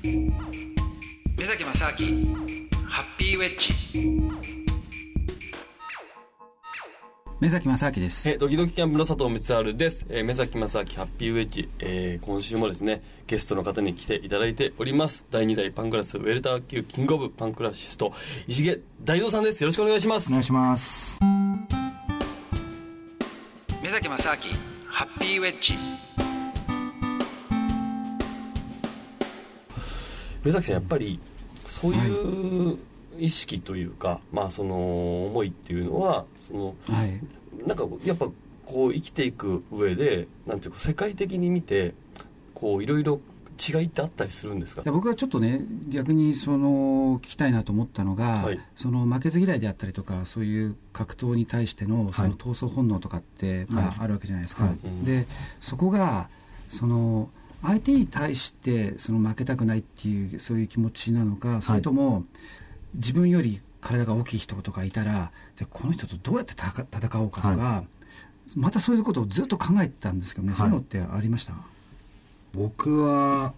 目崎正明ハッピーウェッジ。目崎正明です。えドキドキキャンプの佐藤光晴です、えー、目崎正明ハッピーウェッジ、えー、今週もですねゲストの方に来ていただいております。第2代パンクラスウェルター級キングオブパンクラシスト石毛大蔵さんです。よろしくお願いします。お願いします。目崎正明ハッピーウェッジ目崎さんやっぱりそういう意識というか、はい、まあその思いっていうのはその、はい、なんかやっぱこう生きていく上でなんていうか世界的に見てこういろいろ違いってあったりするんですか？僕はちょっとね逆にその聞きたいなと思ったのが、はい、その負けず嫌いであったりとかそういう格闘に対してのその闘争本能とかって、まあ、あるわけじゃないですか。でそこがその相手に対してその負けたくないっていうそういう気持ちなのかそれとも、自分より体が大きい人とかいたらじゃこの人とどうやって戦おうかとか、はい、またそういうことをずっと考えてたんですけどね、はい、そういうのってありました？僕は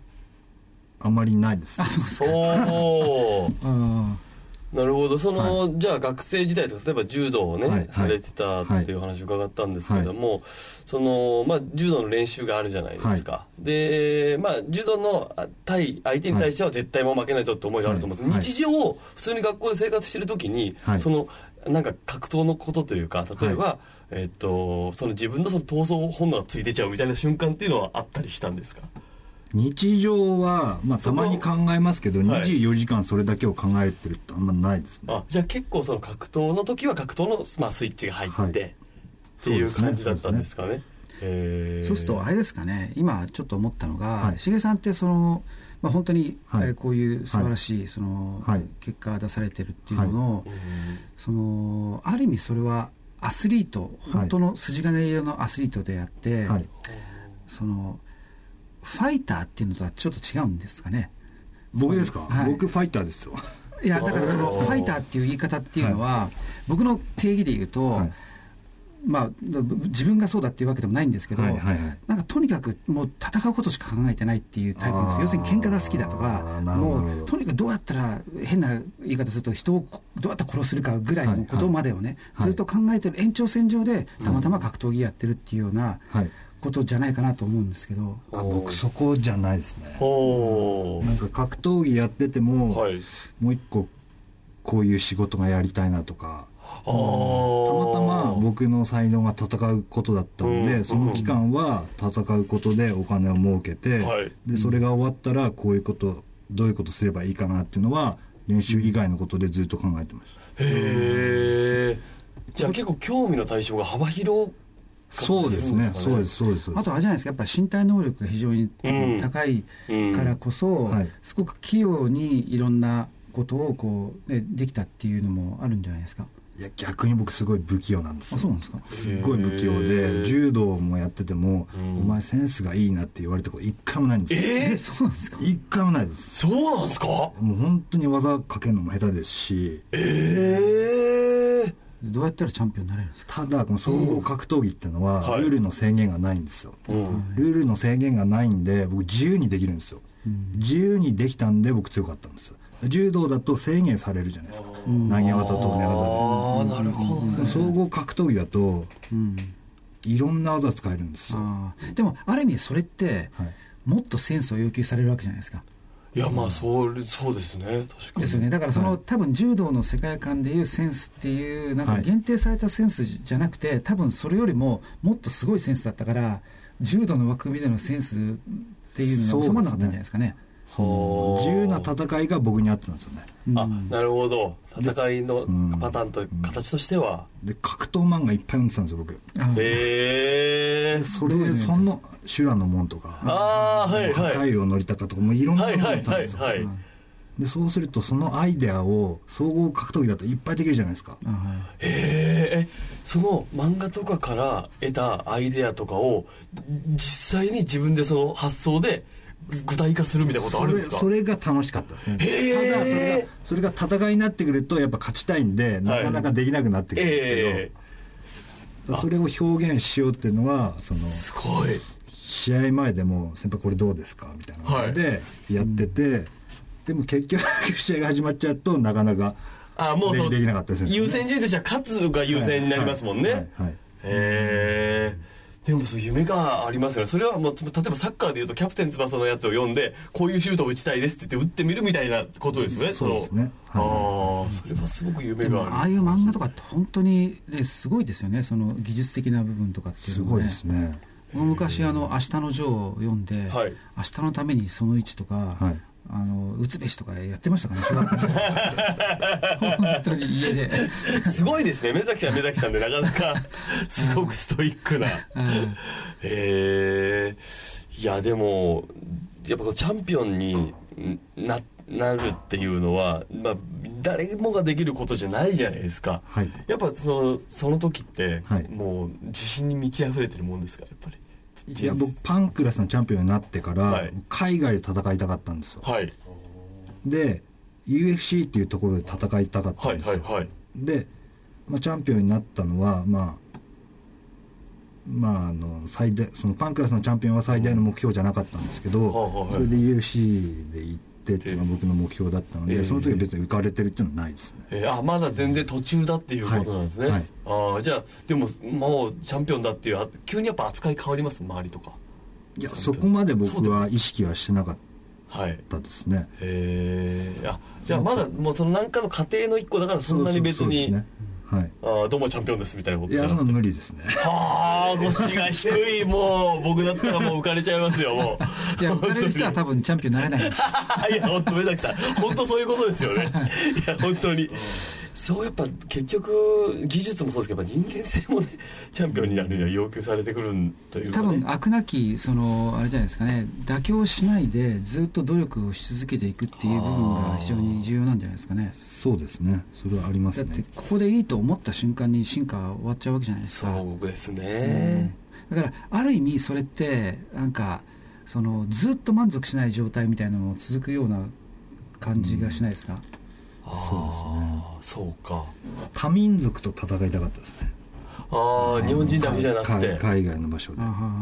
あまりないです、ね、あそうですか なるほど。その、はい、じゃあ学生時代とか例えば柔道をね、はい、されてたっていう話を伺ったんですけども、はい、そのまあ、柔道の練習があるじゃないですか、で、まあ、柔道の対相手に対しては絶対もう負けないぞって思いがあると思うんです、日常を普通に学校で生活してる時に、そのなんか格闘のことというか例えば、えー、っとその自分のその闘争本能がついてちゃうみたいな瞬間っていうのはあったりしたんですか？日常は、まあ、たまに考えますけど、24時間それだけを考えてるってあんまないですね。あじゃあ結構その格闘の時は格闘の、まあ、スイッチが入って、はい、っていう感じだったんですかね。そうするとあれですかね。今ちょっと思ったのが、はい、重さんってその、まあ、本当に、はい、えー、こういう素晴らしい、その、はい、結果出されてるっていうのの、そのある意味それはアスリート本当の筋金入れのアスリートであって、そのファイターっていうのとはちょっと違うんですかね。僕ですか、はい、僕ファイターですよ。いやだからそのファイターっていう言い方っていうのは、はい、僕の定義で言うと、はい、まあ、自分がそうだっていうわけでもないんですけど、はいはいはい、なんかとにかくもう戦うことしか考えてないっていうタイプです要するに喧嘩が好きだとかもうとにかくどうやったら変な言い方すると人をどうやったら殺するかぐらいのことまでをね、はいはい、ずっと考えてる延長線上でたまたま格闘技やってるっていうような、はいことじゃないかなと思うんですけど。あ僕そこじゃないですね。なんか格闘技やってても、はい、もう一個こういう仕事がやりたいなとか。たまたま僕の才能が戦うことだったので、うん、その期間は戦うことでお金を儲けて、でそれが終わったらこういうことどういうことすればいいかなっていうのは練習以外のことでずっと考えてました、へえじゃあ結構興味の対象が幅広そうですね、そうです、そうです。あとあれじゃないですか、やっぱ身体能力が非常に高いからこそ、すごく器用にいろんなことをこう、ね、できたっていうのもあるんじゃないですか。いや逆に僕すごい不器用なんですあそうなんですか。すごい不器用で柔道もやってても、お前センスがいいなって言われたこと一回もないんですよ。えー、そうなんですか？一回もないです。そうなんですか？もう本当に技かけるのも下手ですし。ええーどうやったらチャンピオンになれるんですか？ただこの総合格闘技っていうのは、ルールの制限がないんですよ、ルールの制限がないんで僕自由にできるんですよ、うん、自由にできたんで僕強かったんです柔道だと制限されるじゃないですか。投げ技と寝技でああなるほど、ね、総合格闘技だと、うん、いろんな技使えるんですよ。でもある意味それって、はい、もっとセンスを要求されるわけじゃないですかいやまあそうそうですね。確かに。ですよね。だからその、はい、多分柔道の世界観でいうセンスっていうなんか限定されたセンスじゃなくて、はい、多分それよりももっとすごいセンスだったから柔道の枠組みでのセンスっていうのが収まらなかったんじゃないですかね。自由な戦いが僕に合ってたんですよね、あなるほど。戦いのパターンと形としては、で格闘漫画いっぱい読んでたんですよ僕。へえそれその修羅の門とかああはいはい。破壊王のりたかとかもいろんなのが読んでたんですよ、はいはい。はいでそうするとそのアイデアを総合格闘技だといっぱいできるじゃないですか、へえその漫画とかから得たアイデアとかを実際に自分でその発想で具体化するみたいなことあるんですか？それが楽しかったですね。ただそれがそれが戦いになってくるとやっぱ勝ちたいんでなかなかできなくなってくるんですけど、それを表現しようっていうのはそのすごい。試合前でも「先輩これどうですか?」みたいな感じでやってて、はい、でも結局 試合が始まっちゃうとなかなかあもうそできなかったですね。優先順位としては勝つが優先になりますもんね、はい。はい。はい、へえでもそう夢がありますよね。それはもう例えばサッカーでいうとキャプテン翼のやつを読んでこういうシュートを打ちたいですって言って打ってみるみたいなことですよね。そうですね、はい、ああそれはすごく夢があるああいう漫画とかって本当に、ね、すごいですよね。その技術的な部分とかっていうのは、ね、すごいですね。昔あの「明日のジョー」を読んで、はい、明日のためにその位置とか、はいあの打つべしとかやってましたかね 本当に家で。すごいですね。目崎さん目崎さんでなかなか すごくストイックな、うん、へえいやでもやっぱチャンピオンにななるっていうのは、まあ、誰もができることじゃないじゃないですか、はい、やっぱそのその時って、はい、もう自信に満ち溢れてるもんですかやっぱりいや僕パンクラスのチャンピオンになってから、海外で戦いたかったんですよ、はい、で UFC っていうところで戦いたかったんですよ、はいはいはい、で、まあ、チャンピオンになったのはまあまあ、あの最大そのパンクラスのチャンピオンは最大の目標じゃなかったんですけど、それで UFC で行ってっていうのが僕の目標だったので、えー、その時は別に浮かれてるっていうのはないですね、えー、あまだ全然途中だっていうことなんですね、はいはい、ああじゃあでももうチャンピオンだっていう急にやっぱ扱い変わります周りとか。いやそこまで僕は意識はしてなかったですね、はい、へえじゃあまだもうその何かの過程の一個だからそんなに別にそうですねはい、あどうもチャンピオンですみたいなこといやその無理ですね。はあ腰が低い。もう僕だったらもう浮かれちゃいますよもう。いや浮かれる人は多分チャンピオンになれないです いや本当目崎さん。本当そういうことですよね。いや本当にそうやっぱ結局技術もそうですけど人間性もねチャンピオンになるには要求されてくるというか、ね、多分飽くなきそのあれじゃないですかね。妥協しないでずっと努力をし続けていくっていう部分が非常に重要なんじゃないですかね。そうですね。それはありますね。だってここでいいと思った瞬間に進化終わっちゃうわけじゃないですか。そうですね、うん、だからある意味それってなんかそのずっと満足しない状態みたいなのも続くような感じがしないですか、うんそうですね。そうか。多民族と戦いたかったですね。ああ日本人だけじゃなくて。海外の場所で。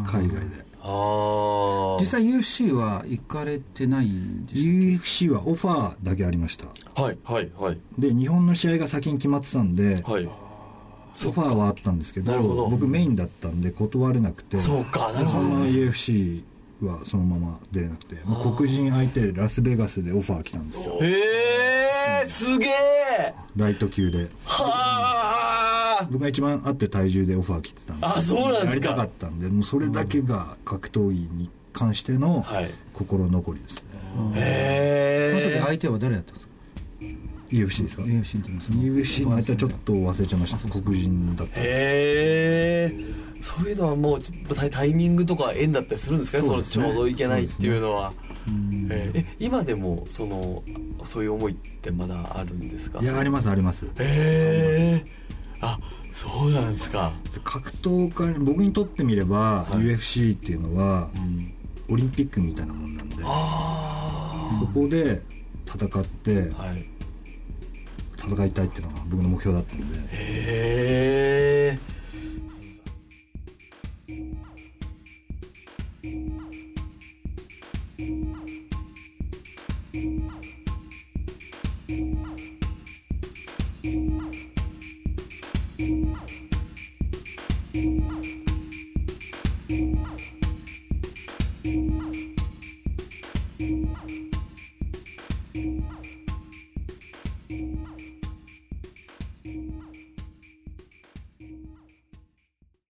海外で。ああ実際 UFC は行かれてないんですか？UFC はオファーだけありました。はいはいはい。で日本の試合が先に決まってたんで、はい、オファーはあったんですけど僕メインだったんで断れなくて。そうかなるほど、ね、UFC はそのまま出れなくて。黒人相手でラスベガスでオファー来たんですよ。へえすげえ。ライト級で。はあ。僕が一番あって体重でオファー来てたんで。あそうなんですか。やりたかったんでもうそれだけが格闘技に関しての心残りですね、へえその時相手は誰だったんですか？UFC ですか？UFC の UFC の相手はちょっと忘れちゃいました。黒人だったへえそういうのはもうちょっとタイミングとか縁だったりするんですかね。そのちょうどいけないっていうのは。えー、え今でもそのそういう思いってまだあるんですか？いやありますあります。へえあそうなんですか。格闘家僕にとってみれば、はい、UFC っていうのは、うん、オリンピックみたいなもんなんでそこで戦って、はい、戦いたいっていうのが僕の目標だったんで。へえ